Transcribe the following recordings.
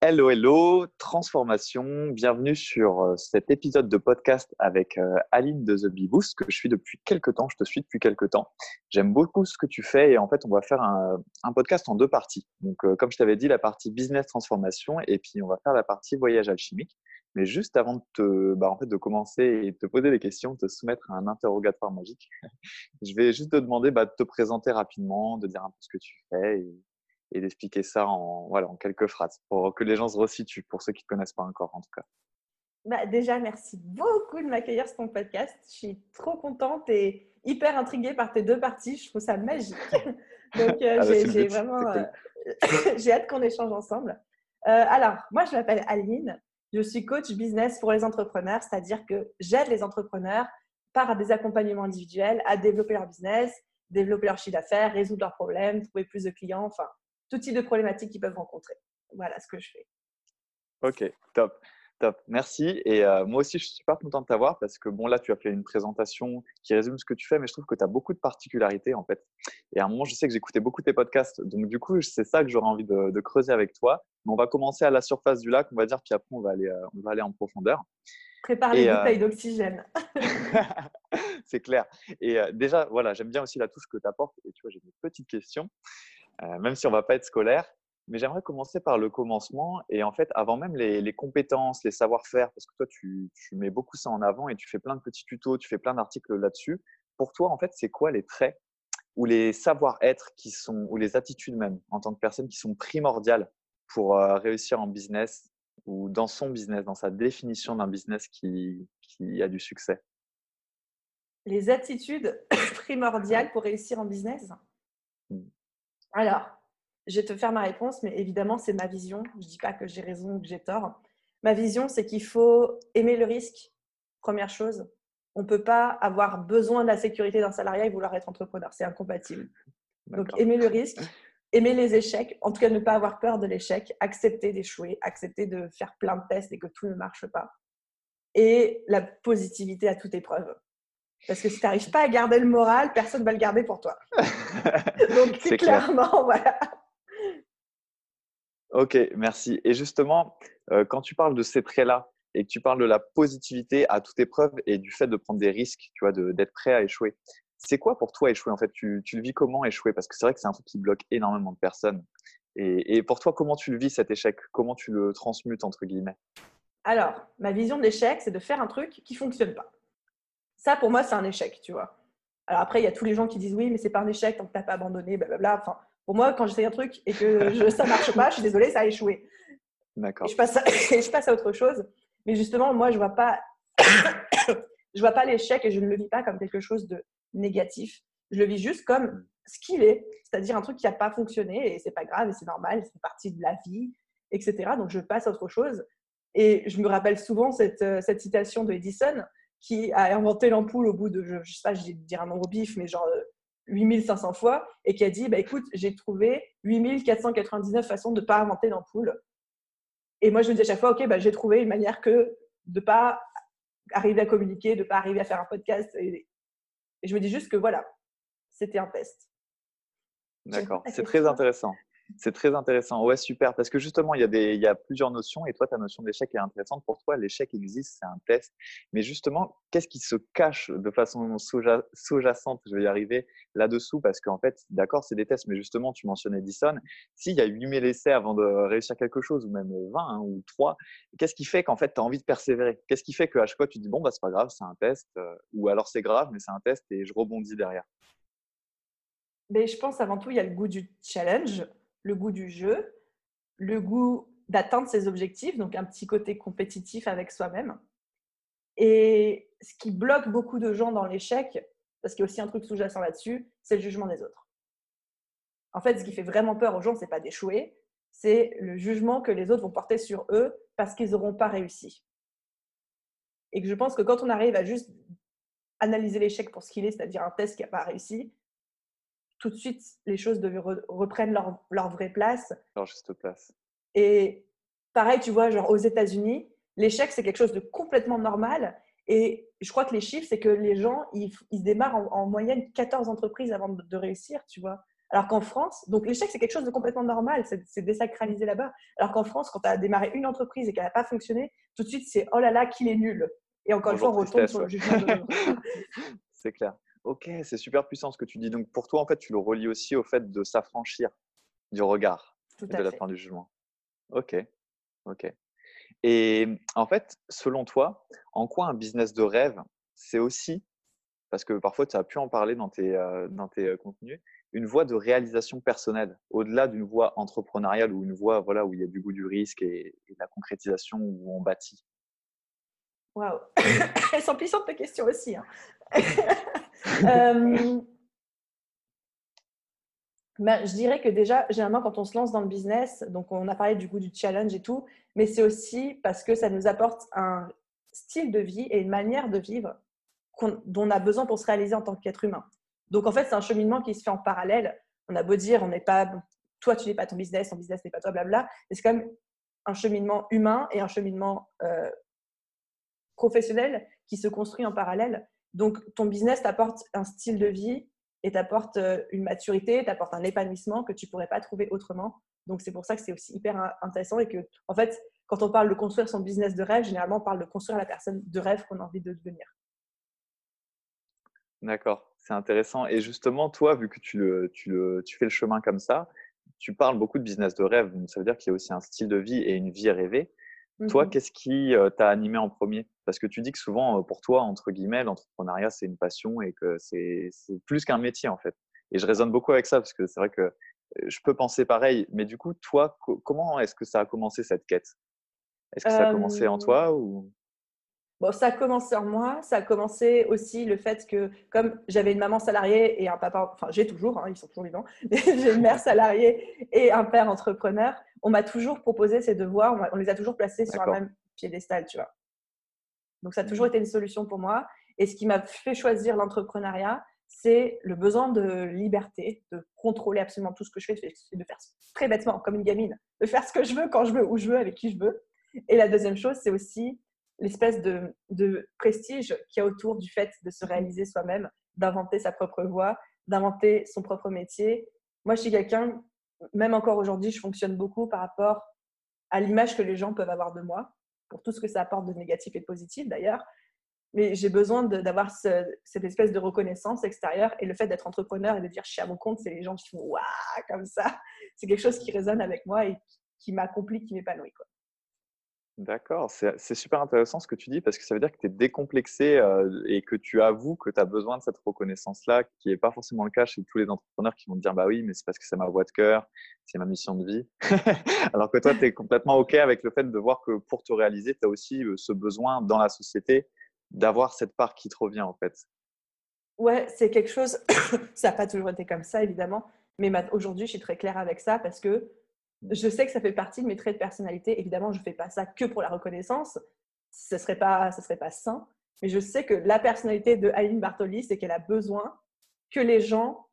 Hello, hello, transformation. Bienvenue sur euh, cet épisode de podcast avec euh, Aline de The Bee Boost que je suis depuis quelques temps. Je te suis depuis quelques temps. J'aime beaucoup ce que tu fais et en fait, on va faire un, podcast en deux parties. Donc, euh, comme je t'avais dit, la partie business transformation et puis on va faire la partie voyage alchimique. Mais juste avant de, te, bah, en fait, de commencer et de te poser des questions, de te soumettre à un interrogatoire magique, je vais juste te demander bah, de te présenter rapidement, de dire un peu ce que tu fais et d'expliquer ça en, voilà, en quelques phrases pour que les gens se resituent, pour ceux qui ne connaissent pas encore en tout cas. Bah, déjà, merci beaucoup de m'accueillir sur ton podcast. Je suis trop contente et hyper intriguée par tes deux parties. Je trouve ça magique. Donc, euh, ah bah, j'ai vraiment euh, j'ai hâte qu'on échange ensemble. Euh, alors, moi, je m'appelle Aline. Je suis coach business pour les entrepreneurs, c'est-à-dire que j'aide les entrepreneurs par des accompagnements individuels à développer leur business, développer leur chiffre d'affaires, résoudre leurs problèmes, trouver plus de clients, enfin, tout type de problématiques qu'ils peuvent rencontrer. Voilà ce que je fais. Ok, top. Top, merci. Et euh, moi aussi, je suis super content de t'avoir parce que, bon, là, tu as fait une présentation qui résume ce que tu fais, mais je trouve que tu as beaucoup de particularités, en fait. Et à un moment, je sais que j'écoutais beaucoup tes podcasts. Donc, du coup, c'est ça que j'aurais envie de, creuser avec toi. Mais on va commencer à la surface du lac, on va dire, puis après, on va aller, euh, on va aller en profondeur. Prépare les euh, bouteilles d'oxygène. c'est clair. Et déjà, voilà, j'aime bien aussi la touche que tu apportes. Et tu vois, j'ai une petite question. Euh, même si on va pas être scolaire. Mais j'aimerais commencer par le commencement et en fait, avant même les, compétences, les savoir-faire, parce que toi, tu, mets beaucoup ça en avant et tu fais plein de petits tutos, tu fais plein d'articles là-dessus. Pour toi, en fait, c'est quoi les traits ou les savoir-être qui sont, ou les attitudes même en tant que personne qui sont primordiales pour euh, réussir en business ou dans son business, dans sa définition d'un business qui, qui a du succès? Les attitudes primordiales pour réussir en business? Alors, je vais te faire ma réponse, mais évidemment, c'est ma vision. Je ne dis pas que j'ai raison ou que j'ai tort. Ma vision, c'est qu'il faut aimer le risque, première chose. On ne peut pas avoir besoin de la sécurité d'un salarié et vouloir être entrepreneur. C'est incompatible. Donc, aimer le risque, aimer les échecs, en tout cas ne pas avoir peur de l'échec, accepter d'échouer, accepter de faire plein de tests et que tout ne marche pas. Et la positivité à toute épreuve. Parce que si tu n'arrives pas à garder le moral, personne ne va le garder pour toi. Donc, c'est clairement, voilà. Ok, merci. Et justement, euh, quand tu parles de ces traits-là et que tu parles de la positivité à toute épreuve et du fait de prendre des risques, tu vois, d'être prêt à échouer, c'est quoi pour toi échouer en fait? Tu, tu, le vis comment échouer? Parce que c'est vrai que c'est un truc qui bloque énormément de personnes. Et, et, pour toi, comment tu le vis cet échec? Comment tu le transmutes entre guillemets? Alors, ma vision de l'échec, c'est de faire un truc qui fonctionne pas. Ça, pour moi, c'est un échec, tu vois. Alors après, il y a tous les gens qui disent oui, mais c'est pas un échec tant que tu n'as pas abandonné, blablabla. Enfin, pour moi, quand j'essaie un truc et que je, ça marche pas, je suis désolée, ça a échoué. D'accord. je passe, à, je passe à autre chose. Mais justement, moi, je vois pas, je vois pas l'échec et je ne le vis pas comme quelque chose de négatif. Je le vis juste comme ce qu'il est, c'est-à-dire un truc qui n'a pas fonctionné et c'est pas grave et c'est normal, c'est partie de la vie, etc. Donc je passe à autre chose. Et je me rappelle souvent cette, euh, cette citation de Edison qui a inventé l'ampoule au bout de, je, ne sais pas, je vais dire un nombre bif, mais genre 8500 euh, fois, et qui a dit, bah, écoute, j'ai trouvé 8499 façons de ne pas inventer l'ampoule. Et moi, je me dis à chaque fois, OK, bah, j'ai trouvé une manière que de ne pas arriver à communiquer, de ne pas arriver à faire un podcast. Et, et je me dis juste que voilà, c'était un test. D'accord, c'est très intéressant. C'est très intéressant. Ouais, super. Parce que justement, il y, a plusieurs notions et toi, ta notion d'échec est intéressante. Pour toi, l'échec existe, c'est un test. Mais justement, qu'est-ce qui se cache de façon sous-jacente, je vais y arriver, là-dessous Parce qu'en fait, d'accord, c'est des tests, mais justement, tu mentionnais Edison. S'il y a 8000 essais avant de réussir quelque chose, ou même 20 hein, ou 3, qu'est-ce qui fait qu'en fait, tu as envie de persévérer? Qu'est-ce qui fait qu'à chaque fois, tu dis, bon, bah, c'est pas grave, c'est un test, euh, ou alors c'est grave, mais c'est un test et je rebondis derrière? Mais je pense avant tout, il y a le goût du challenge le goût du jeu, le goût d'atteindre ses objectifs, donc un petit côté compétitif avec soi-même. Et ce qui bloque beaucoup de gens dans l'échec, parce qu'il y a aussi un truc sous-jacent là-dessus, c'est le jugement des autres. En fait, ce qui fait vraiment peur aux gens, c'est pas d'échouer, c'est le jugement que les autres vont porter sur eux parce qu'ils n'auront pas réussi. Et que je pense que quand on arrive à juste analyser l'échec pour ce qu'il est, c'est-à-dire un test qui n'a pas réussi, tout de suite, les choses reprennent leur, leur, vraie place. Leur juste place. Et pareil, tu vois, genre aux États-Unis, l'échec, c'est quelque chose de complètement normal. Et je crois que les chiffres, c'est que les gens, ils, ils démarrent en, moyenne 14 entreprises avant de, réussir, tu vois. Alors qu'en France, donc l'échec, c'est quelque chose de complètement normal, c'est désacralisé là-bas. Alors qu'en France, quand tu as démarré une entreprise et qu'elle n'a pas fonctionné, tout de suite, c'est oh là là, qu'il est nul. Et encore une fois, on retombe sur le jugement de C'est clair. Ok, c'est super puissant ce que tu dis. Donc pour toi, en fait, tu le relis aussi au fait de s'affranchir du regard de la fin du jugement. Ok, ok. Et en fait, selon toi, en quoi un business de rêve, c'est aussi, parce que parfois tu as pu en parler dans tes, euh, dans tes euh, contenus, une voie de réalisation personnelle, au-delà d'une voie entrepreneuriale ou une voie voilà, où il y a du goût du risque et, et la concrétisation où on bâtit? Waouh Elles sont puissantes tes questions aussi. Hein. Euh, ben, je dirais que déjà, généralement, quand on se lance dans le business, donc on a parlé du goût du challenge et tout, mais c'est aussi parce que ça nous apporte un style de vie et une manière de vivre dont on a besoin pour se réaliser en tant qu'être humain. Donc en fait, c'est un cheminement qui se fait en parallèle. On a beau dire, on n'est pas, toi, tu n'es pas ton business, ton business n'est pas toi, blabla, mais c'est quand même un cheminement humain et un cheminement euh, professionnel qui se construit en parallèle. Donc, ton business t'apporte un style de vie et t'apporte euh, une maturité, t'apporte un épanouissement que tu pourrais pas trouver autrement. Donc, c'est pour ça que c'est aussi hyper intéressant et que, en fait, quand on parle de construire son business de rêve, généralement, on parle de construire la personne de rêve qu'on a envie de devenir. D'accord, c'est intéressant. Et justement, toi, vu que tu, tu, tu fais le chemin comme ça, tu parles beaucoup de business de rêve. Ça veut dire qu'il y a aussi un style de vie et une vie rêvée. Toi, mmh qu'est-ce qui t'a animé en premier? Parce que tu dis que souvent, pour toi, entre guillemets, l'entrepreneuriat, c'est une passion et que c'est plus qu'un métier, en fait. Et je raisonne beaucoup avec ça parce que c'est vrai que je peux penser pareil. Mais du coup, toi, comment est-ce que ça a commencé cette quête? Est-ce que ça a commencé en toi ou? Bon, ça a commencé en moi. Ça a commencé aussi le fait que, comme j'avais une maman salariée et un papa, enfin, j'ai toujours, hein, ils sont toujours vivants, j'ai une mère salariée et un père entrepreneur, on m'a toujours proposé ces devoirs, on les a toujours placés sur un même piédestal, tu vois. Donc, ça a toujours mmh. été une solution pour moi. Et ce qui m'a fait choisir l'entrepreneuriat, c'est le besoin de liberté, de contrôler absolument tout ce que je fais, de faire très bêtement, comme une gamine, de faire ce que je veux, quand je veux, où je veux, avec qui je veux. Et la deuxième chose, c'est aussi l'espèce de, de prestige qu'il y a autour du fait de se réaliser soi-même, d'inventer sa propre voie, d'inventer son propre métier. Moi, je suis quelqu'un, même encore aujourd'hui, je fonctionne beaucoup par rapport à l'image que les gens peuvent avoir de moi, pour tout ce que ça apporte de négatif et de positif d'ailleurs. Mais j'ai besoin d'avoir cette espèce de reconnaissance extérieure et le fait d'être entrepreneur et de dire je suis à mon compte, c'est les gens qui font waouh comme ça. C'est quelque chose qui résonne avec moi et qui m'accomplit, qui m'épanouit. D'accord, c'est super intéressant ce que tu dis parce que ça veut dire que tu es décomplexé euh, et que tu avoues que tu as besoin de cette reconnaissance-là, qui n'est pas forcément le cas chez tous les entrepreneurs qui vont te dire Bah oui, mais c'est parce que c'est ma voie de cœur, c'est ma mission de vie. Alors que toi, tu es complètement OK avec le fait de voir que pour te réaliser, tu as aussi ce besoin dans la société d'avoir cette part qui te revient en fait. Ouais, c'est quelque chose, ça n'a pas toujours été comme ça évidemment, mais aujourd'hui, je suis très claire avec ça parce que je sais que ça fait partie de mes traits de personnalité. Évidemment, je ne fais pas ça que pour la reconnaissance. Ce ne serait, pas, serait pas sain. Mais je sais que la personnalité de Aline Bartoli, c'est qu'elle a besoin que les gens.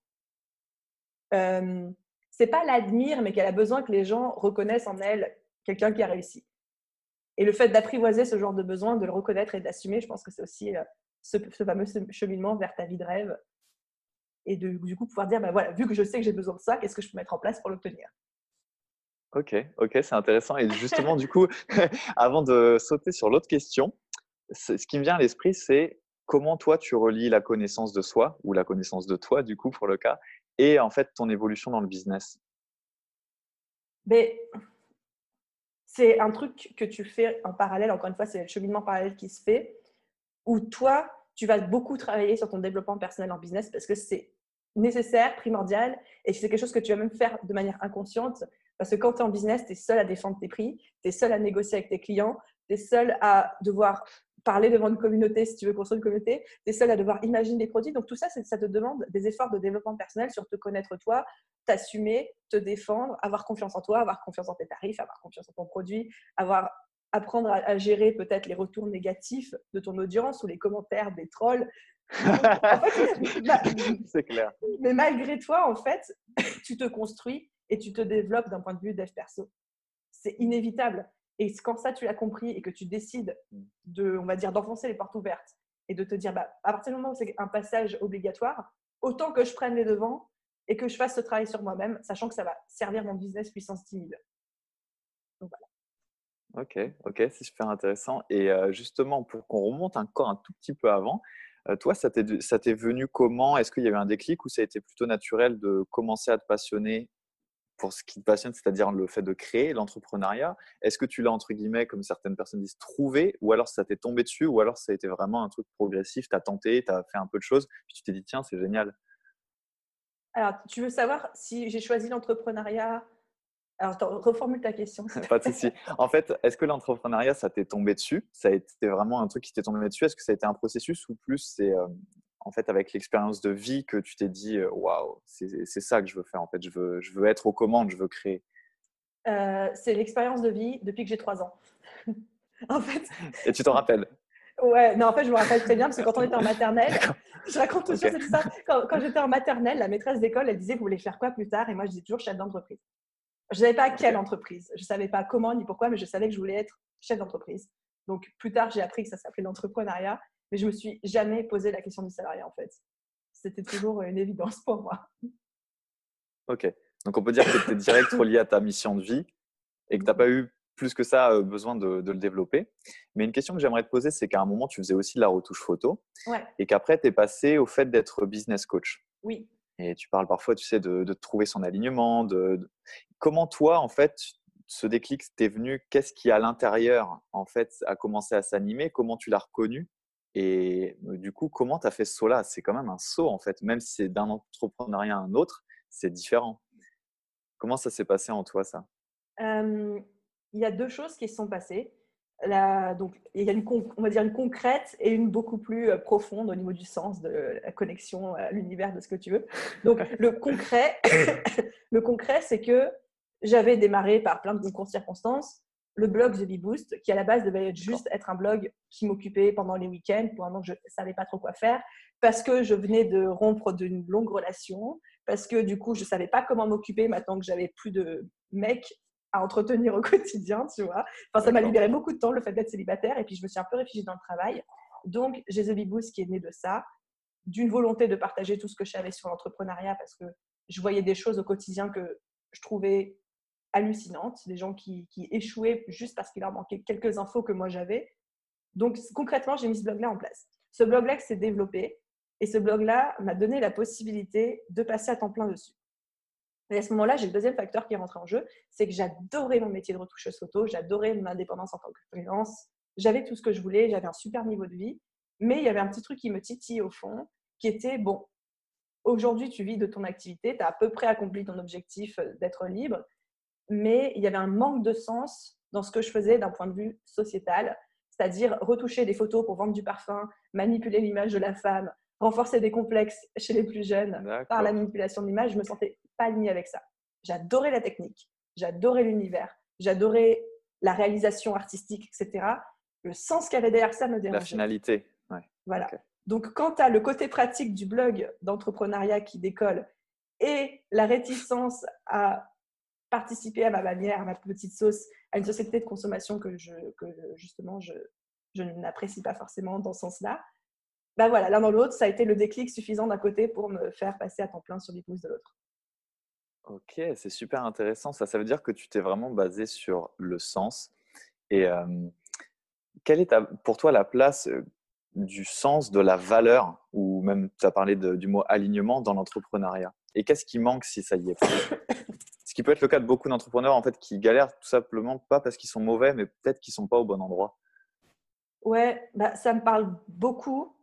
Euh, c'est pas l'admire, mais qu'elle a besoin que les gens reconnaissent en elle quelqu'un qui a réussi. Et le fait d'apprivoiser ce genre de besoin, de le reconnaître et d'assumer, je pense que c'est aussi euh, ce, fameux cheminement vers ta vie de rêve. Et de, du coup, pouvoir dire, ben voilà, vu que je sais que j'ai besoin de ça, qu'est-ce que je peux mettre en place pour l'obtenir? Ok, ok, c'est intéressant. Et justement, du coup, avant de sauter sur l'autre question, ce qui me vient à l'esprit, c'est comment toi tu relis la connaissance de soi ou la connaissance de toi, du coup, pour le cas, et en fait ton évolution dans le business? Mais c'est un truc que tu fais en parallèle. Encore une fois, c'est le cheminement parallèle qui se fait, où toi, tu vas beaucoup travailler sur ton développement personnel en business parce que c'est nécessaire, primordial, et c'est quelque chose que tu vas même faire de manière inconsciente parce que quand tu es en business, tu es seul à défendre tes prix, tu es seul à négocier avec tes clients, tu es seul à devoir parler devant une communauté si tu veux construire une communauté, tu es seul à devoir imaginer des produits. Donc tout ça, ça te demande des efforts de développement personnel sur te connaître toi, t'assumer, te défendre, avoir confiance en toi, avoir confiance en tes tarifs, avoir confiance en ton produit, avoir apprendre à, gérer peut-être les retours négatifs de ton audience ou les commentaires des trolls. C'est clair. Mais malgré toi, en fait, tu te construis et tu te développes d'un point de vue dev perso. C'est inévitable. Et quand ça, tu l'as compris et que tu décides de, on va dire, d'enfoncer les portes ouvertes et de te dire, bah, à partir du moment où c'est un passage obligatoire, autant que je prenne les devants et que je fasse ce travail sur moi-même, sachant que ça va servir mon business puissance 10 000. Donc voilà. Ok, ok, c'est super intéressant. Et justement, pour qu'on remonte encore un tout petit peu avant, toi, ça t'est venu comment? Est-ce qu'il y a eu un déclic ou ça a été plutôt naturel de commencer à te passionner pour ce qui te passionne, c'est-à-dire le fait de créer l'entrepreneuriat Est-ce que tu l'as, entre guillemets, comme certaines personnes disent, trouvé Ou alors ça t'est tombé dessus Ou alors ça a été vraiment un truc progressif Tu as tenté, tu as fait un peu de choses, puis tu t'es dit, tiens, c'est génial? Alors, tu veux savoir si j'ai choisi l'entrepreneuriat? Alors, reformule ta question. Pas de souci. En fait, est-ce que l'entrepreneuriat, ça t'est tombé dessus? Ça a été vraiment un truc qui t'est tombé dessus? Est-ce que ça a été un processus ou plus c'est euh, en fait avec l'expérience de vie que tu t'es dit waouh, c'est ça que je veux faire en fait, je veux, je veux être aux commandes, je veux créer euh, C'est l'expérience de vie depuis que j'ai trois ans. en fait. Et tu t'en rappelles? Ouais, non, en fait, je me rappelle très bien parce que quand on était en maternelle, je raconte toujours ça. Quand, quand j'étais en maternelle, la maîtresse d'école, elle disait Vous voulez faire quoi plus tard? Et moi, je disais toujours chef d'entreprise. Je ne savais pas quelle entreprise, je ne savais pas comment ni pourquoi, mais je savais que je voulais être chef d'entreprise. Donc, plus tard, j'ai appris que ça s'appelait l'entrepreneuriat mais je me suis jamais posé la question du salariat en fait. C'était toujours une évidence pour moi. Ok, donc on peut dire que tu es direct relié à ta mission de vie et que tu n'as pas eu plus que ça euh, besoin de, le développer. Mais une question que j'aimerais te poser, c'est qu'à un moment, tu faisais aussi de la retouche photo et qu'après, tu es passé au fait d'être business coach. Oui. Et tu parles parfois, tu sais, de, trouver son alignement. De, Comment toi, en fait, ce déclic t'est venu? Qu'est-ce qui, à l'intérieur, en fait, a commencé à s'animer? Comment tu l'as reconnu? Et du coup, comment tu as fait ce saut-là? C'est quand même un saut, en fait. Même si c'est d'un entrepreneuriat à un autre, c'est différent. Comment ça s'est passé en toi, ça? Il y a deux choses qui se sont passées. donc, il y a une, on va dire une concrète et une beaucoup plus profonde au niveau du sens, de la connexion à l'univers, de ce que tu veux. Donc, le concret, le concret c'est que j'avais démarré par plein de concours de circonstances le blog The Bee Boost, qui à la base devait être juste être un blog qui m'occupait pendant les week-ends, pour un moment je ne savais pas trop quoi faire, parce que je venais de rompre d'une longue relation, parce que du coup je ne savais pas comment m'occuper maintenant que j'avais plus de mecs à entretenir au quotidien, tu vois. Enfin, ça m'a libéré beaucoup de temps, le fait d'être célibataire, et puis je me suis un peu réfugiée dans le travail. Donc, j'ai The Bee Boost qui est né de ça, d'une volonté de partager tout ce que je savais sur l'entrepreneuriat, parce que je voyais des choses au quotidien que je trouvais hallucinantes, des gens qui, échouaient juste parce qu'il leur manquait quelques infos que moi j'avais. Donc concrètement, j'ai mis ce blog-là en place. Ce blog-là s'est développé et ce blog-là m'a donné la possibilité de passer à temps plein dessus. Et à ce moment-là, j'ai le deuxième facteur qui est rentré en jeu, c'est que j'adorais mon métier de retoucheuse photo, j'adorais mon indépendance en tant que freelance, j'avais tout ce que je voulais, j'avais un super niveau de vie, mais il y avait un petit truc qui me titille au fond, qui était, bon, aujourd'hui tu vis de ton activité, tu as à peu près accompli ton objectif euh, d'être libre, mais il y avait un manque de sens dans ce que je faisais d'un point de vue sociétal, c'est-à-dire retoucher des photos pour vendre du parfum, manipuler l'image de la femme, renforcer des complexes chez les plus jeunes par la manipulation de l'image. Je me sentais pas alignée avec ça. J'adorais la technique, j'adorais l'univers, j'adorais la réalisation artistique, etc. Le sens qu'il y avait derrière ça me dérangeait. La finalité. Voilà. Donc, quand tu as le côté pratique du blog d'entrepreneuriat qui décolle et la réticence à participer à ma manière, à ma petite sauce, à une société de consommation que, je, que justement je, je n'apprécie pas forcément dans ce sens-là. Ben voilà, l'un dans l'autre, ça a été le déclic suffisant d'un côté pour me faire passer à temps plein sur l'hypnose de l'autre. Ok, c'est super intéressant. Ça, ça veut dire que tu t'es vraiment basé sur le sens. Et quelle est pour toi la place du sens, de la valeur, ou même tu as parlé du mot alignement dans l'entrepreneuriat Et qu'est-ce qui manque si ça y est qui peut être le cas de beaucoup d'entrepreneurs en fait qui galèrent tout simplement pas parce qu'ils sont mauvais, mais peut-être qu'ils sont pas au bon endroit. Ouais, bah, ça me parle beaucoup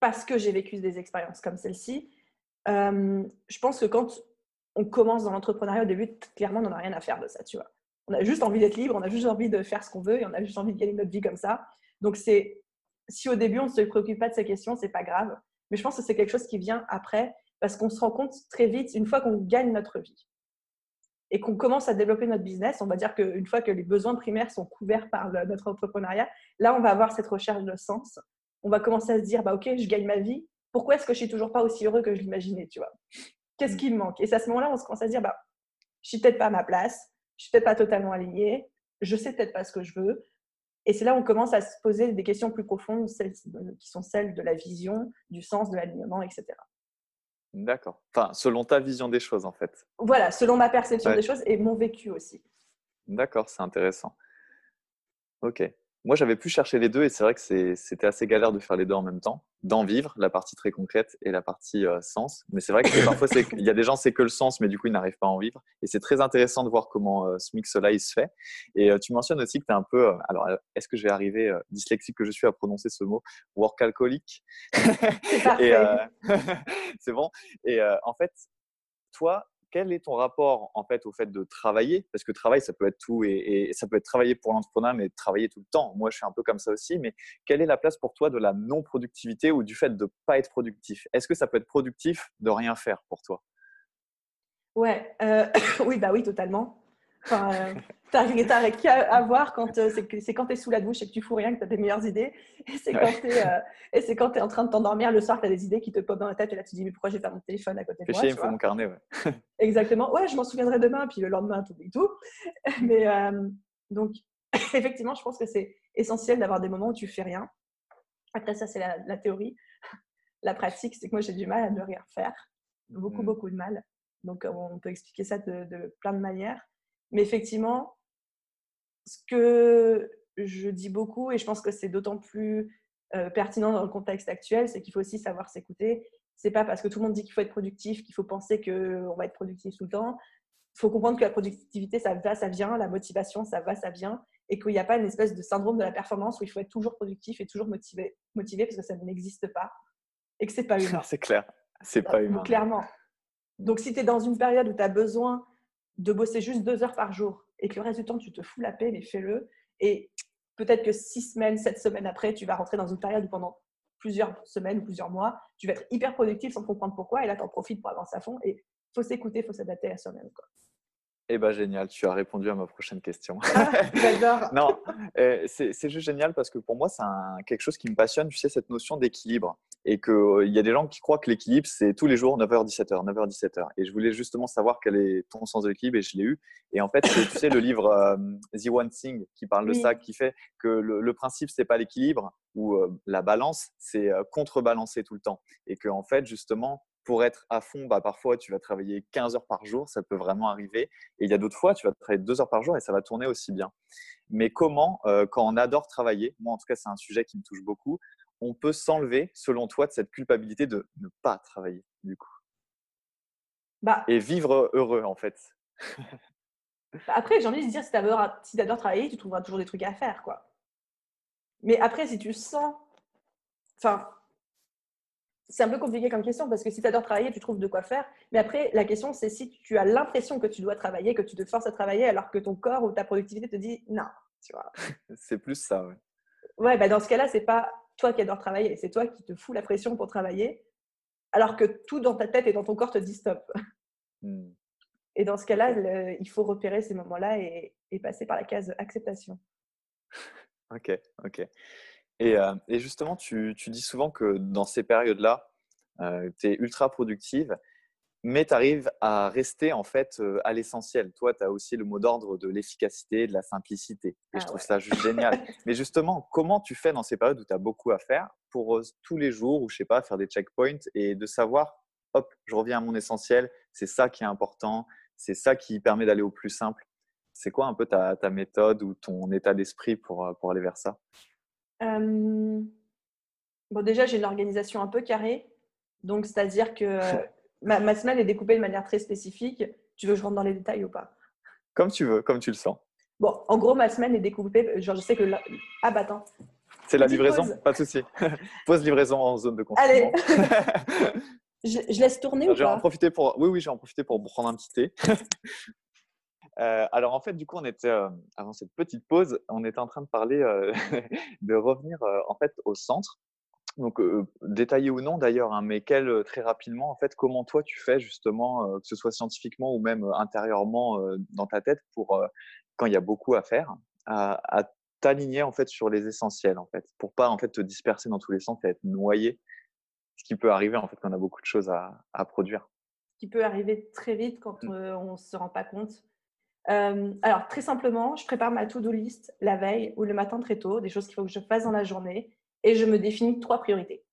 parce que j'ai vécu des expériences comme celle-ci. Euh, je pense que quand on commence dans l'entrepreneuriat au début, clairement, on n'en a rien à faire de ça, tu vois. On a juste envie d'être libre, on a juste envie de faire ce qu'on veut et on a juste envie de gagner notre vie comme ça. Donc, c'est si au début on ne se préoccupe pas de ces questions, c'est pas grave. Mais je pense que c'est quelque chose qui vient après parce qu'on se rend compte très vite, une fois qu'on gagne notre vie, et qu'on commence à développer notre business, on va dire qu'une fois que les besoins primaires sont couverts par notre entrepreneuriat, là, on va avoir cette recherche de sens. On va commencer à se dire, bah, OK, je gagne ma vie. Pourquoi est-ce que je suis toujours pas aussi heureux que je l'imaginais, tu vois? Qu'est-ce mm. qui me manque? Et c'est à ce moment-là, on se commence à se dire, bah, je suis peut-être pas à ma place, je suis peut-être pas totalement alignée, je sais peut-être pas ce que je veux. Et c'est là où on commence à se poser des questions plus profondes, celles qui sont celles de la vision, du sens, de l'alignement, etc. D'accord. Enfin, selon ta vision des choses, en fait. Voilà, selon ma perception des choses et mon vécu aussi. D'accord, c'est intéressant. Ok. Moi, j'avais pu chercher les deux et c'est vrai que c'était assez galère de faire les deux en même temps, d'en vivre, la partie très concrète et la partie euh, sens. Mais c'est vrai que parfois, il y a des gens, c'est que le sens, mais du coup, ils n'arrivent pas à en vivre. Et c'est très intéressant de voir comment euh, ce mix-là, il se fait. Et euh, tu mentionnes aussi que tu es un peu, alors, est-ce que je vais arriver, dyslexique que je suis, à prononcer ce mot, workaholic C'est bon. Et en fait, toi, quel est ton rapport en fait au fait de travailler? Parce que travail, ça peut être tout et, ça peut être travailler pour l'entrepreneur, mais travailler tout le temps. Moi, je suis un peu comme ça aussi. Mais quelle est la place pour toi de la non-productivité ou du fait de ne pas être productif? Est-ce que ça peut être productif de rien faire pour toi? Ouais, euh, oui, bah oui, totalement. Enfin, euh, t'as qu'à à voir quand euh, c'est quand tu es sous la douche et que tu fous rien que tu as des meilleures idées. Et c'est quand euh, quand es en train de t'endormir le soir, tu as des idées qui te popent dans la tête et là tu te dis mais pourquoi j'ai pas mon téléphone à côté de moi il me faut mon carnet. Ouais. Exactement. Ouais, je m'en souviendrai demain, puis le lendemain, tout et tout. Mais euh, donc, effectivement, je pense que c'est essentiel d'avoir des moments où tu fais rien. Après, ça, c'est la, la, théorie. La pratique, c'est que moi, j'ai du mal à ne rien faire. Beaucoup, mmh. beaucoup de mal. Donc, on peut expliquer ça de, de plein de manières. Mais effectivement, ce que je dis beaucoup, et je pense que c'est d'autant plus euh, pertinent dans le contexte actuel, c'est qu'il faut aussi savoir s'écouter. C'est pas parce que tout le monde dit qu'il faut être productif qu'il faut penser qu'on va être productif tout le temps. Il faut comprendre que la productivité, ça va, ça vient, la motivation, ça va, ça vient, et qu'il n'y a pas une espèce de syndrome de la performance où il faut être toujours productif et toujours motivé, motivé parce que ça n'existe pas et que c'est pas humain. c'est clair, c'est pas humain. Clairement. Donc, si tu es dans une période où tu as besoin de bosser juste deux heures par jour et que le reste du temps, tu te fous la paix, mais fais-le. Et peut-être que six semaines, sept semaines après, tu vas rentrer dans une période où pendant plusieurs semaines ou plusieurs mois, tu vas être hyper productif sans comprendre pourquoi. Et là, tu en profites pour avancer à fond. Et il faut s'écouter, il faut s'adapter à soi-même. Eh bien, génial, tu as répondu à ma prochaine question. Ah, j'adore. non, euh, c'est juste génial parce que pour moi, c'est quelque chose qui me passionne, tu sais, cette notion d'équilibre. Et qu'il euh, y a des gens qui croient que l'équilibre, c'est tous les jours 9h-17h, 9h-17h. Et je voulais justement savoir quel est ton sens de l'équilibre et je l'ai eu. Et en fait, tu sais, le livre euh, The One Thing qui parle de ça, qui fait que le, le principe, c'est pas l'équilibre ou la balance, c'est contrebalancer tout le temps. Et que en fait, justement, pour être à fond, bah, parfois tu vas travailler 15 heures par jour, ça peut vraiment arriver. Et il y a d'autres fois, tu vas travailler 2 heures par jour et ça va tourner aussi bien. Mais comment, euh, quand on adore travailler, moi en tout cas c'est un sujet qui me touche beaucoup, on peut s'enlever, selon toi, de cette culpabilité de ne pas travailler du coup? Bah, Et vivre heureux en fait. Bah, après, j'ai envie de dire, si tu adores, travailler, tu trouveras toujours des trucs à faire. quoi. Mais après, si tu sens... Enfin, c'est un peu compliqué comme question parce que si tu adores travailler, tu trouves de quoi faire. Mais après, la question, c'est si tu as l'impression que tu dois travailler, que tu te forces à travailler alors que ton corps ou ta productivité te dit non. Tu vois? c'est plus ça, ouais. Ouais, bah dans ce cas-là, c'est pas toi qui adore travailler, c'est toi qui te fous la pression pour travailler alors que tout dans ta tête et dans ton corps te dit stop. Hmm. Et dans ce cas-là, il faut repérer ces moments-là et, passer par la case acceptation. ok, ok. Euh, et, justement, tu, dis souvent que dans ces périodes-là, euh, tu es ultra productive, mais tu arrives à rester en fait euh, à l'essentiel. Toi, tu as aussi le mot d'ordre de l'efficacité, de la simplicité. Et je ah trouve ça juste génial. mais justement, comment tu fais dans ces périodes où tu as beaucoup à faire pour tous les jours, ou je sais pas, faire des checkpoints et de savoir, hop, je reviens à mon essentiel, c'est ça qui est important, c'est ça qui permet d'aller au plus simple. C'est quoi un peu ta, ta méthode ou ton état d'esprit pour, pour aller vers ça? Bon, déjà, j'ai une organisation un peu carrée. Donc, c'est-à-dire que ma, semaine est découpée de manière très spécifique. Tu veux que je rentre dans les détails ou pas? Comme tu veux, comme tu le sens. Bon, en gros, ma semaine est découpée. Genre, je sais que. Ah, bah attends. C'est la livraison Pas de souci. Pause livraison en zone de confinement. Allez je, laisse tourner ou pas en profiter pour... Oui, oui, j'ai en profité pour prendre un petit thé. Euh, alors en fait, du coup, on était euh, avant cette petite pause, on était en train de parler euh, de revenir en fait au centre. Donc détaillé ou non d'ailleurs, hein, mais quel très rapidement en fait, comment toi tu fais justement, que ce soit scientifiquement ou même intérieurement dans ta tête pour quand il y a beaucoup à faire, à, t'aligner en fait sur les essentiels en fait, pour pas en fait te disperser dans tous les sens et être noyé, ce qui peut arriver en fait quand on a beaucoup de choses à, à produire. Ce qui peut arriver très vite quand mmh. on ne se rend pas compte euh, alors, très simplement, je prépare ma to-do list la veille ou le matin très tôt, des choses qu'il faut que je fasse dans la journée, et je me définis trois priorités.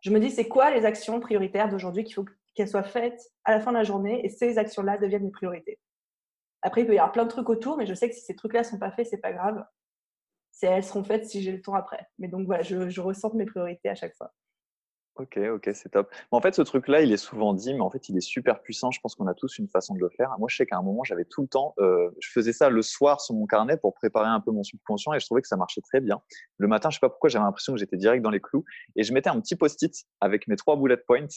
Je me dis, c'est quoi les actions prioritaires d'aujourd'hui qu'il faut, qu'elles soient faites à la fin de la journée et ces actions-là deviennent mes priorités. Après, il peut y avoir plein de trucs autour, mais je sais que si ces trucs-là sont pas faits, c'est pas grave. Elles seront faites si j'ai le temps après. Mais donc voilà, je ressens mes priorités à chaque fois. Ok, ok, c'est top. en fait, ce truc-là, il est souvent dit, mais en fait, il est super puissant. Je pense qu'on a tous une façon de le faire. Moi, je sais qu'à un moment, j'avais tout le temps, euh, je faisais ça le soir sur mon carnet pour préparer un peu mon subconscient et je trouvais que ça marchait très bien. Le matin, je sais pas pourquoi, j'avais l'impression que j'étais direct dans les clous et je mettais un petit post-it avec mes trois bullet points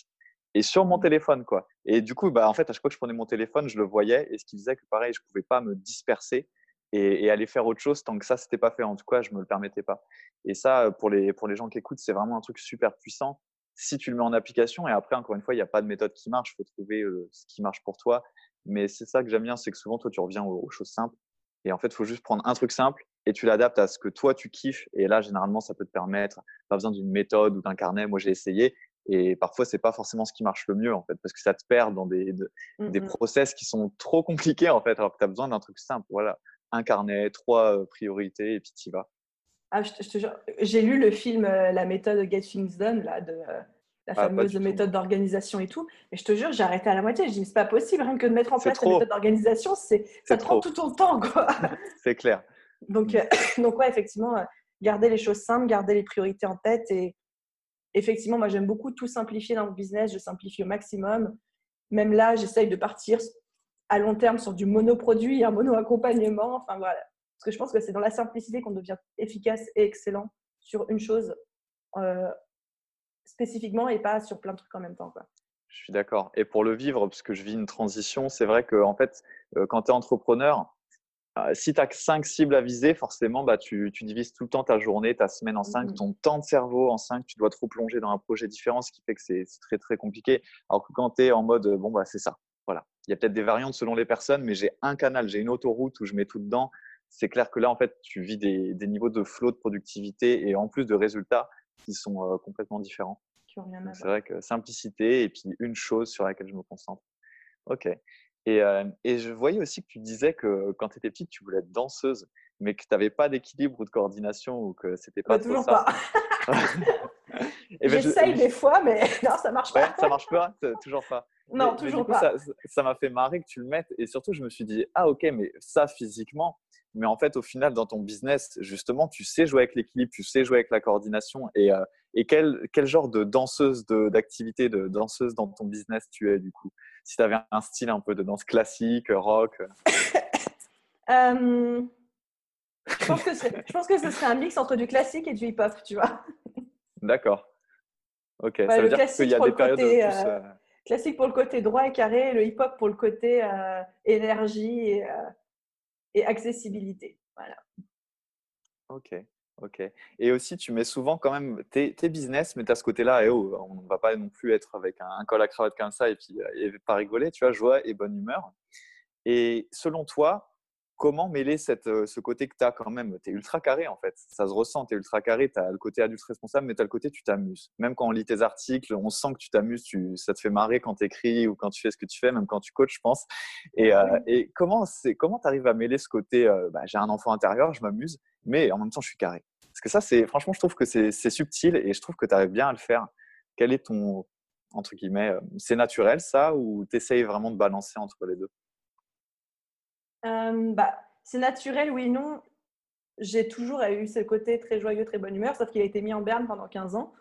et sur mon téléphone, quoi. Et du coup, bah, en fait, à chaque fois que je prenais mon téléphone, je le voyais et ce qui disait que pareil, je pouvais pas me disperser et, aller faire autre chose tant que ça, c'était pas fait. En tout cas, je me le permettais pas. Et ça, pour les, pour les gens qui écoutent, c'est vraiment un truc super puissant si tu le mets en application. Et après, encore une fois, il n'y a pas de méthode qui marche. Il faut trouver ce qui marche pour toi. Mais c'est ça que j'aime bien, c'est que souvent, toi, tu reviens aux, choses simples. Et en fait, il faut juste prendre un truc simple et tu l'adaptes à ce que toi, tu kiffes. Et là, généralement, ça peut te permettre, pas besoin d'une méthode ou d'un carnet. Moi, j'ai essayé. Et parfois, c'est pas forcément ce qui marche le mieux, en fait, parce que ça te perd dans des, mmh des process qui sont trop compliqués, en fait, alors que tu as besoin d'un truc simple. Voilà, un carnet, trois priorités, et puis tu y vas. Ah, j'ai lu le film euh, La méthode Get Things Done, là, de euh, la ah, fameuse méthode d'organisation et tout. Mais je te jure, j'ai arrêté à la moitié. Je dis, c'est pas possible, rien que de mettre en place la méthode d'organisation, ça te prend tout ton temps. c'est clair. Donc, euh, donc, ouais, effectivement, garder les choses simples, garder les priorités en tête. Et effectivement, moi, j'aime beaucoup tout simplifier dans le business. Je simplifie au maximum. Même là, j'essaye de partir à long terme sur du monoproduit, un mono-accompagnement. Enfin, voilà. Parce que je pense que c'est dans la simplicité qu'on devient efficace et excellent sur une chose euh, spécifiquement et pas sur plein de trucs en même temps. Quoi. Je suis d'accord. Et pour le vivre, parce que je vis une transition, c'est vrai que en fait, euh, quand tu es entrepreneur, euh, si tu as cinq cibles à viser, forcément, bah, tu, tu, divises tout le temps ta journée, ta semaine en cinq, mmh ton temps de cerveau en cinq. Tu dois trop plonger dans un projet différent, ce qui fait que c'est très, très compliqué. Alors que quand tu es en mode, bon, bah, c'est ça. Voilà. Il y a peut-être des variantes selon les personnes, mais j'ai un canal, j'ai une autoroute où je mets tout dedans c'est clair que là, en fait, tu vis des, niveaux de flow de productivité et en plus de résultats qui sont euh, complètement différents. C'est vrai que simplicité et puis une chose sur laquelle je me concentre. Ok. Et, euh, et je voyais aussi que tu disais que quand tu étais petite, tu voulais être danseuse, mais que tu n'avais pas d'équilibre ou de coordination ou que c'était pas bah, toujours ça. pas. Ben, J'essaye des fois, mais non, ça marche pas. ça marche pas, toujours pas. Non, toujours pas. Ça m'a fait marrer que tu le mettes et surtout, je me suis dit, ah ok, mais ça physiquement, mais en fait, au final, dans ton business, justement, tu sais jouer avec l'équilibre, tu sais jouer avec la coordination. Et, euh, et quel, quel, genre de danseuse, d'activité de, danseuse dans ton business tu es, du coup? Si tu avais un style un peu de danse classique, rock euh, je, pense que je pense que ce serait un mix entre du classique et du hip-hop, tu vois. D'accord. Ok, ça veut dire qu'il y a des périodes côté, plus, euh, Classique pour le côté droit et carré, le hip-hop pour le côté énergie et et accessibilité. Voilà. Ok, ok. Et aussi, tu mets souvent quand même tes, business, mais tu as ce côté-là, et eh oh, on ne va pas non plus être avec un, col à cravate comme ça et puis euh, et pas rigoler, tu vois, joie et bonne humeur. Et selon toi, comment mêler cette, euh, ce côté que tu as quand même? Tu es ultra carré en fait, ça se ressent, tu es ultra carré, tu as le côté adulte responsable, mais tu as le côté tu t'amuses. Même quand on lit tes articles, on sent que tu t'amuses, tu, ça te fait marrer quand tu écris ou quand tu fais ce que tu fais, même quand tu coaches, je pense. Et, euh, et comment tu arrives à mêler ce côté euh, bah, j'ai un enfant intérieur, je m'amuse, mais en même temps je suis carré? Parce que ça, c'est franchement, je trouve que c'est subtil et je trouve que tu arrives bien à le faire. Quel est ton, entre guillemets, c'est naturel ça ou tu essayes vraiment de balancer entre les deux? Euh, bah, c'est naturel, oui, non. J'ai toujours eu ce côté très joyeux, très bonne humeur, sauf qu'il a été mis en berne pendant 15 ans.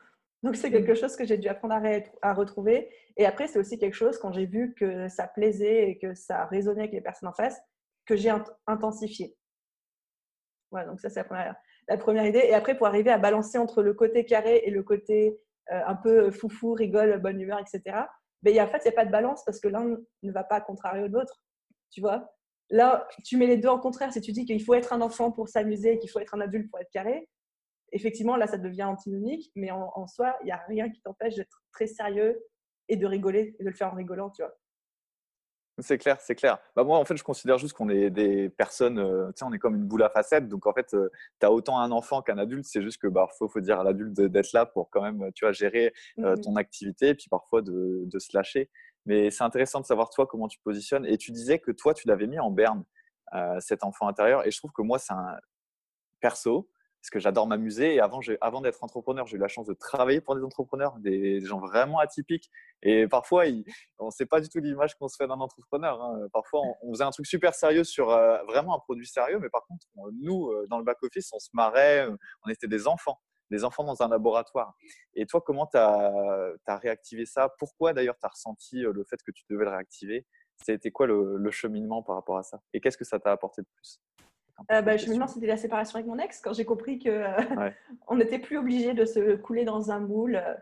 Donc, c'est quelque chose que j'ai dû apprendre à, retrouver. Et après, c'est aussi quelque chose, quand j'ai vu que ça plaisait et que ça résonnait avec les personnes en face, que j'ai intensifié. Voilà, donc ça, c'est la première, idée. Et après, pour arriver à balancer entre le côté carré et le côté euh, un peu foufou, rigole, bonne humeur, etc., ben, en fait, il n'y a pas de balance parce que l'un ne va pas contrarier l'autre. Tu vois? Là, tu mets les deux en contraire. Si tu dis qu'il faut être un enfant pour s'amuser et qu'il faut être un adulte pour être carré, effectivement, là, ça devient antinomique. Mais en, soi, il n'y a rien qui t'empêche d'être très sérieux et de rigoler et de le faire en rigolant, tu vois. C'est clair, c'est clair. Bah moi, en fait, je considère juste qu'on est des personnes, euh, tu sais, on est comme une boule à facettes. Donc, en fait, euh, tu as autant un enfant qu'un adulte. C'est juste que, bah, faut, faut dire à l'adulte d'être là pour quand même, tu vois, gérer euh, mmh ton activité et puis parfois de, de se lâcher. Mais c'est intéressant de savoir toi comment tu te positionnes. Et tu disais que toi, tu l'avais mis en berne, euh, cet enfant intérieur. Et je trouve que moi, c'est un perso. parce que j'adore m'amuser. Et avant, d'être entrepreneur, j'ai eu la chance de travailler pour des entrepreneurs, des, gens vraiment atypiques. Et parfois, on ne sait pas du tout l'image qu'on se fait d'un entrepreneur. Hein. Parfois, on, faisait un truc super sérieux sur euh, vraiment un produit sérieux, mais par contre, nous, euh, dans le back-office, on se marrait, on était des enfants des enfants dans un laboratoire. Et toi, comment tu as, réactivé ça? Pourquoi d'ailleurs tu as ressenti le fait que tu devais le réactiver? C'était quoi le, le, cheminement par rapport à ça? Et qu'est-ce que ça t'a apporté de plus? Euh, bah, je me demande, c'était la séparation avec mon ex quand j'ai compris que euh, on n'était plus obligé de se couler dans un moule euh,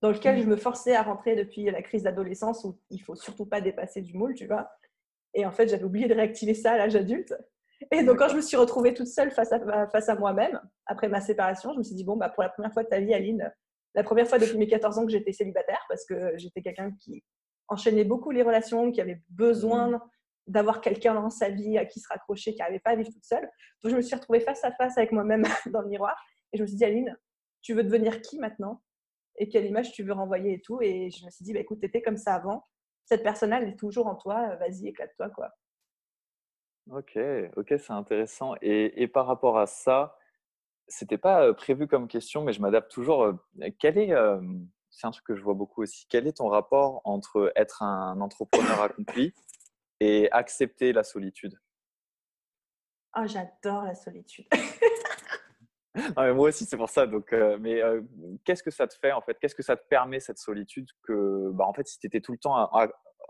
dans lequel je me forçais à rentrer depuis la crise d'adolescence où il faut surtout pas dépasser du moule, tu vois. Et en fait, j'avais oublié de réactiver ça à l'âge adulte. Et donc, quand je me suis retrouvée toute seule face à, face à moi-même, après ma séparation, je me suis dit, bon, bah, pour la première fois de ta vie, Aline, la première fois depuis mes 14 ans que j'étais célibataire, parce que j'étais quelqu'un qui enchaînait beaucoup les relations, qui avait besoin mmh d'avoir quelqu'un dans sa vie à qui se raccrocher, qui n'arrivait pas à vivre toute seule. Donc, je me suis retrouvée face à face avec moi-même dans le miroir et je me suis dit, Aline, tu veux devenir qui maintenant Et quelle image tu veux renvoyer et tout? Et je me suis dit, bah, écoute, tu étais comme ça avant. Cette personne-là, elle est toujours en toi. Vas-y, éclate-toi. quoi. Ok, ok, c'est intéressant. Et, par rapport à ça, c'était pas prévu comme question, mais je m'adapte toujours. Quel est, euh, c'est un truc que je vois beaucoup aussi, quel est ton rapport entre être un entrepreneur accompli et accepter la solitude? Oh, j'adore la solitude. moi aussi, c'est pour ça. Donc, euh, mais euh, qu'est-ce que ça te fait en fait? Qu'est-ce que ça te permet cette solitude que, bah, en fait, si tu étais tout le temps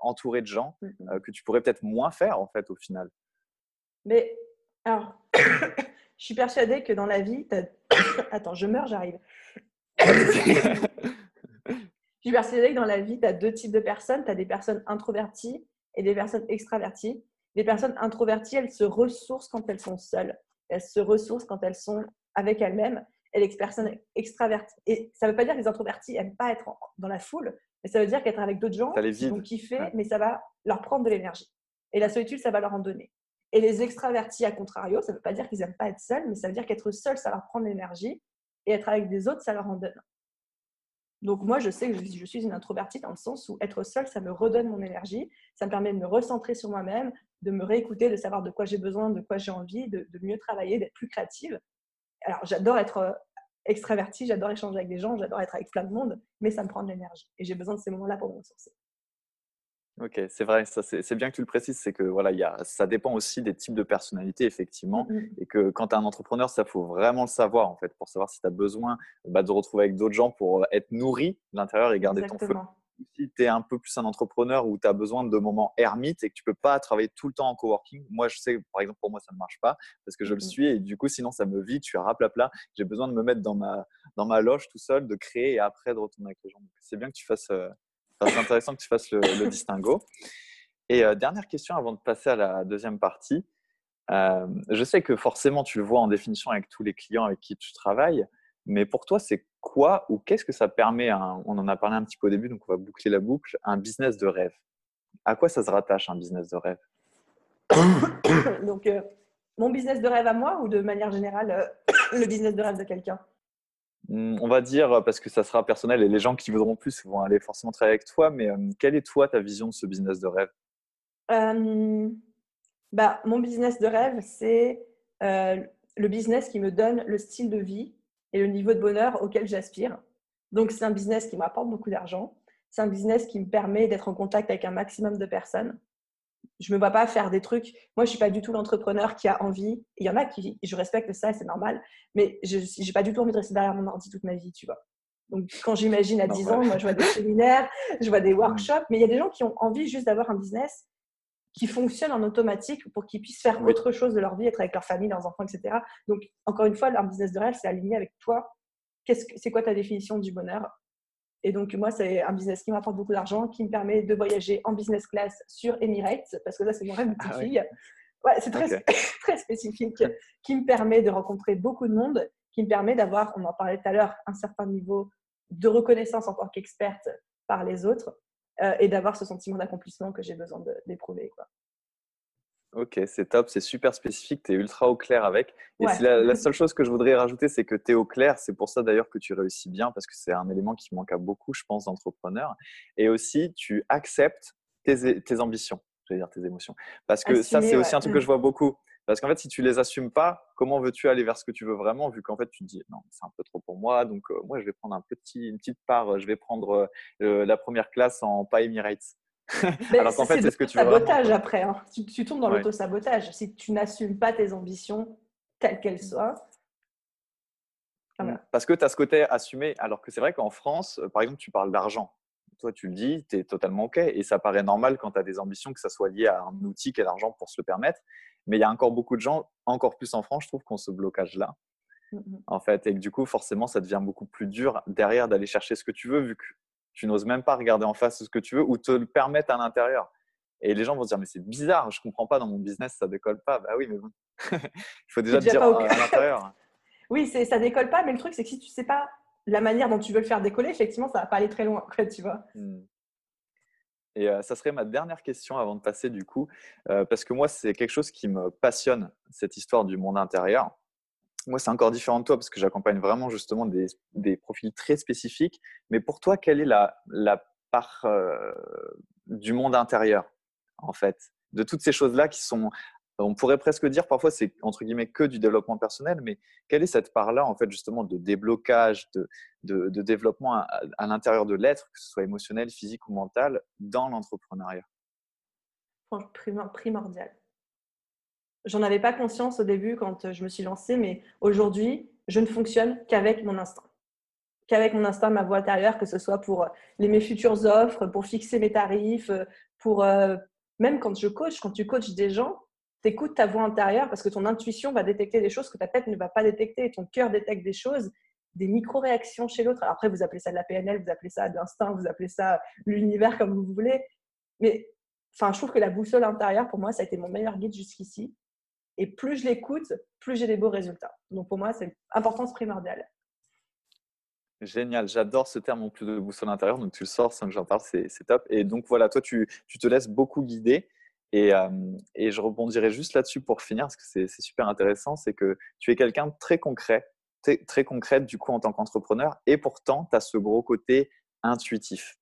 entouré de gens, mmh que tu pourrais peut-être moins faire en fait au final? Mais alors, je suis persuadée que dans la vie, attends, je meurs, j'arrive. je suis persuadée que dans la vie, tu as deux types de personnes. Tu as des personnes introverties et des personnes extraverties. Les personnes introverties, elles se ressourcent quand elles sont seules. Elles se ressourcent quand elles sont avec elles-mêmes. Et les personnes extraverties, et ça ne veut pas dire que les introvertis n'aiment pas être dans la foule, mais ça veut dire qu'être avec d'autres gens, ils vont kiffer, mais ça va leur prendre de l'énergie. Et la solitude, ça va leur en donner. Et les extravertis, à contrario, ça ne veut pas dire qu'ils n'aiment pas être seuls, mais ça veut dire qu'être seul, ça leur prend de l'énergie. Et être avec des autres, ça leur en donne. Donc moi, je sais que je, suis une introvertie dans le sens où être seule, ça me redonne mon énergie, ça me permet de me recentrer sur moi-même, de me réécouter, de savoir de quoi j'ai besoin, de quoi j'ai envie, de, mieux travailler, d'être plus créative. Alors j'adore être euh, extravertie, j'adore échanger avec des gens, j'adore être avec plein de monde, mais ça me prend de l'énergie et j'ai besoin de ces moments-là pour me ressourcer. Ok, c'est vrai, c'est bien que tu le précises, c'est que voilà, y a, ça dépend aussi des types de personnalités, effectivement, mmh, mmh. et que quand tu es un entrepreneur, ça faut vraiment le savoir, en fait, pour savoir si tu as besoin bah, de retrouver avec d'autres gens pour euh, être nourri de l'intérieur et garder ton feu. Si tu es un peu plus un entrepreneur où tu as besoin de moments ermites et que tu peux pas travailler tout le temps en coworking, moi je sais, par exemple, pour moi ça ne marche pas parce que je le mmh, suis et du coup, sinon ça me vide, je suis à raplapla. J'ai besoin de me mettre dans ma, dans ma loge tout seul, de créer et après de retourner avec les gens. C'est bien que tu fasses. Euh, c'est intéressant que tu fasses le, distinguo. Et euh, dernière question avant de passer à la deuxième partie. Euh, je sais que forcément, tu le vois en définition avec tous les clients avec qui tu travailles, mais pour toi, c'est quoi ou qu'est-ce que ça permet On en a parlé un petit peu au début, donc on va boucler la boucle. Un business de rêve? À quoi ça se rattache un business de rêve? Donc, euh, mon business de rêve à moi ou de manière générale, le business de rêve de quelqu'un? On va dire, parce que ça sera personnel et les gens qui voudront plus vont aller forcément travailler avec toi, mais quelle est toi ta vision de ce business de rêve? Bah, Mon business de rêve, c'est le business qui me donne le style de vie et le niveau de bonheur auquel j'aspire. Donc, c'est un business qui m'apporte beaucoup d'argent. C'est un business qui me permet d'être en contact avec un maximum de personnes je me vois pas faire des trucs. Moi, je suis pas du tout l'entrepreneur qui a envie. Il y en a qui, je respecte ça, c'est normal. Mais je n'ai pas du tout envie de rester derrière mon ordi toute ma vie, tu vois. Donc, quand j'imagine à 10 ans, moi, je vois des séminaires, je vois des mm. workshops, mais il y a des gens qui ont envie juste d'avoir un business qui fonctionne en automatique pour qu'ils puissent faire autre chose de leur vie, être avec leur famille, leurs enfants, etc. Donc, encore une fois, leur business de rêve, c'est aligné avec toi. C'est quoi ta définition du bonheur? Et donc, moi, c'est un business qui m'apporte beaucoup d'argent, qui me permet de voyager en business class sur Emirates, parce que là, c'est mon rêve de petite ah fille. Ouais, c'est très, très spécifique, qui me permet de rencontrer beaucoup de monde, qui me permet d'avoir, on en parlait tout à l'heure, un certain niveau de reconnaissance en tant qu'experte par les autres euh, et d'avoir ce sentiment d'accomplissement que j'ai besoin d'éprouver. quoi. Ok, c'est top, c'est super spécifique, tu es ultra au clair avec. Et la, seule chose que je voudrais rajouter, c'est que tu es au clair. C'est pour ça d'ailleurs que tu réussis bien, parce que c'est un élément qui manque à beaucoup, je pense, d'entrepreneurs. Et aussi, tu acceptes tes, ambitions, je vais dire tes émotions. Parce que ça, c'est aussi un truc que je vois beaucoup. Parce qu'en fait, si tu les assumes pas, comment veux-tu aller vers ce que tu veux vraiment, vu qu'en fait, tu te dis non, c'est un peu trop pour moi, donc euh, moi, je vais prendre un petit, une petite part, je vais prendre euh, la première classe en pas Emirates. Alors qu'en fait, c'est ce que tu veux sabotage après. Hein. Tu, tombes dans l'auto-sabotage. Si tu n'assumes pas tes ambitions, quelles qu'elles mmh. soient. Mmh. Parce que tu as ce côté assumé, alors que c'est vrai qu'en France, par exemple, tu parles d'argent toi tu le dis, tu es totalement OK. Et ça paraît normal quand tu as des ambitions que ça soit lié à un outil qui est l'argent pour se le permettre. Mais il y a encore beaucoup de gens, encore plus en France, je trouve, qu'on ce blocage-là. Mmh en fait, et que du coup, forcément, ça devient beaucoup plus dur derrière d'aller chercher ce que tu veux, vu que tu n'oses même pas regarder en face ce que tu veux ou te le permettre à l'intérieur. Et les gens vont se dire, mais c'est bizarre, je comprends pas, dans mon business, ça décolle pas. Bah oui, mais bon, il faut déjà te dire à l'intérieur. oui, ça décolle pas, mais le truc, c'est que si tu sais pas la manière dont tu veux le faire décoller, effectivement, ça va pas aller très loin, tu vois. Mmh. Et euh, ça serait ma dernière question avant de passer du coup, euh, parce que moi, c'est quelque chose qui me passionne, cette histoire du monde intérieur. Moi, c'est encore différent de toi parce que j'accompagne vraiment justement des, profils très spécifiques. Mais pour toi, quelle est la, part euh, du monde intérieur, en fait, de toutes ces choses-là qui sont on pourrait presque dire parfois c'est entre guillemets que du développement personnel, mais quelle est cette part-là en fait justement de déblocage, de, de, développement à, l'intérieur de l'être, que ce soit émotionnel, physique ou mental, dans l'entrepreneuriat? Primordial. J'en avais pas conscience au début quand je me suis lancée, mais aujourd'hui, je ne fonctionne qu'avec mon instinct. Qu'avec mon instinct, ma voix intérieure, que ce soit pour les, mes futures offres, pour fixer mes tarifs, pour euh, même quand je coach, quand tu coaches des gens, écoutes ta voix intérieure parce que ton intuition va détecter des choses que ta tête ne va pas détecter. Ton cœur détecte des choses, des micro-réactions chez l'autre. Après, vous appelez ça de la PNL, vous appelez ça de l'instinct, vous appelez ça l'univers comme vous voulez. Mais enfin, je trouve que la boussole intérieure, pour moi, ça a été mon meilleur guide jusqu'ici. Et plus je l'écoute, plus j'ai des beaux résultats. Donc pour moi, c'est importance primordiale. Génial, j'adore ce terme en plus de boussole intérieure. Donc tu le sors sans que j'en parle, c'est top. Et donc voilà, toi, tu, tu te laisses beaucoup guider. Euh, et, je rebondirai juste là-dessus pour finir, parce que c'est super intéressant, c'est que tu es quelqu'un de très concret, très, concrète du coup en tant qu'entrepreneur, et pourtant, tu as ce gros côté intuitif.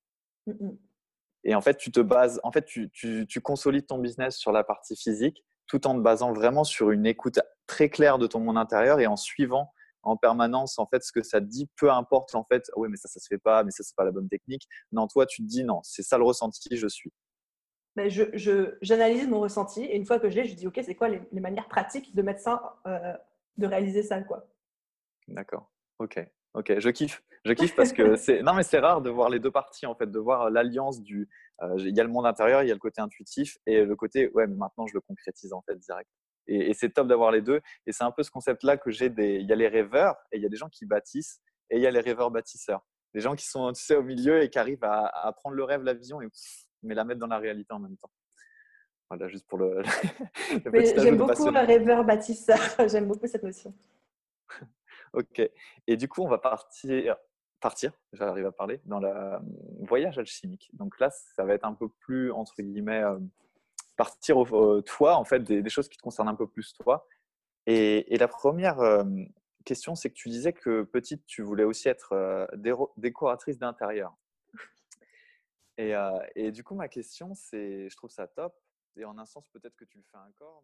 Et en fait, tu te bases, en fait, tu, tu, consolides ton business sur la partie physique, tout en te basant vraiment sur une écoute très claire de ton monde intérieur et en suivant en permanence en fait ce que ça te dit, peu importe en fait, oui mais ça ça se fait pas, mais ça c'est pas la bonne technique. Non, toi tu te dis non, c'est ça le ressenti, je suis. Ben, je, j'analyse mon ressenti et une fois que je l'ai, je dis ok, c'est quoi les, manières pratiques de mettre ça, euh, de réaliser ça quoi? D'accord. Ok. Ok. Je kiffe. Je kiffe parce que c'est non mais c'est rare de voir les deux parties en fait, de voir l'alliance du. Euh, il y a le monde intérieur, il y a le côté intuitif et le côté ouais, mais maintenant je le concrétise en fait direct. Et, et c'est top d'avoir les deux. Et c'est un peu ce concept-là que j'ai des. Il y a les rêveurs et il y a des gens qui bâtissent et il y a les rêveurs bâtisseurs. Les gens qui sont tu sais, au milieu et qui arrivent à, à prendre le rêve, la vision et mais la mettre dans la réalité en même temps. Voilà, juste pour le. J'aime beaucoup le rêveur bâtisseur. J'aime beaucoup cette notion. ok. Et du coup, on va partir, partir, j'arrive à parler, dans le euh, voyage alchimique. Donc là, ça va être un peu plus, entre guillemets, euh, partir au, toi, en fait, des, choses qui te concernent un peu plus toi. Et, la première euh, question, c'est que tu disais que petite, tu voulais aussi être décoratrice d'intérieur. Et, euh, du coup, ma question, c'est, je trouve ça top. Et en un sens, peut-être que tu le fais encore.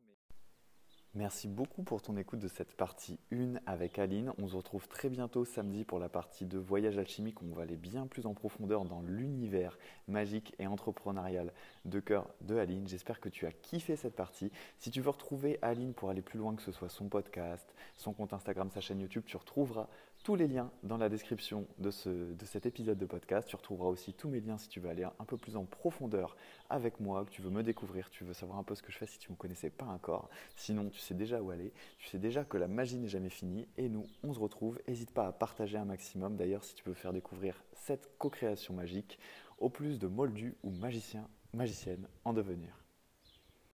Merci beaucoup pour ton écoute de cette partie 1 avec Aline. On se retrouve très bientôt samedi pour la partie 2 Voyage alchimique. On va aller bien plus en profondeur dans l'univers magique et entrepreneurial de cœur de Aline. J'espère que tu as kiffé cette partie. Si tu veux retrouver Aline pour aller plus loin, que ce soit son podcast, son compte Instagram, sa chaîne YouTube, tu retrouveras tous les liens dans la description de, ce, de cet épisode de podcast. Tu retrouveras aussi tous mes liens si tu veux aller un peu plus en profondeur avec moi, que tu veux me découvrir, tu veux savoir un peu ce que je fais si tu ne me connaissais pas encore. Sinon, tu sais déjà où aller, tu sais déjà que la magie n'est jamais finie. Et nous, on se retrouve. N'hésite pas à partager un maximum. D'ailleurs, si tu veux faire découvrir cette co-création magique au plus de moldus ou magiciens, magiciennes en devenir.